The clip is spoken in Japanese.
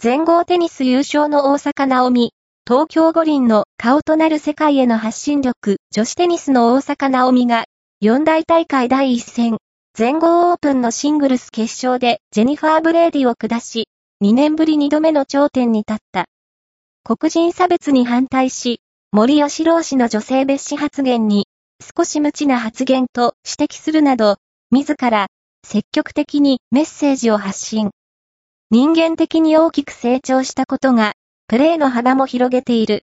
全豪テニス優勝の大坂なおみ、東京五輪の顔となる世界への発信力、女子テニスの大坂なおみが、四大大会第一戦、全豪オープンのシングルス決勝でジェニファー・ブレーディを下し、2年ぶり2度目の頂点に立った。黒人差別に反対し、森喜朗氏の女性蔑視発言に、少し無知な発言と指摘するなど、自ら、積極的にメッセージを発信。人間的に大きく成長したことが、プレーの幅も広げている。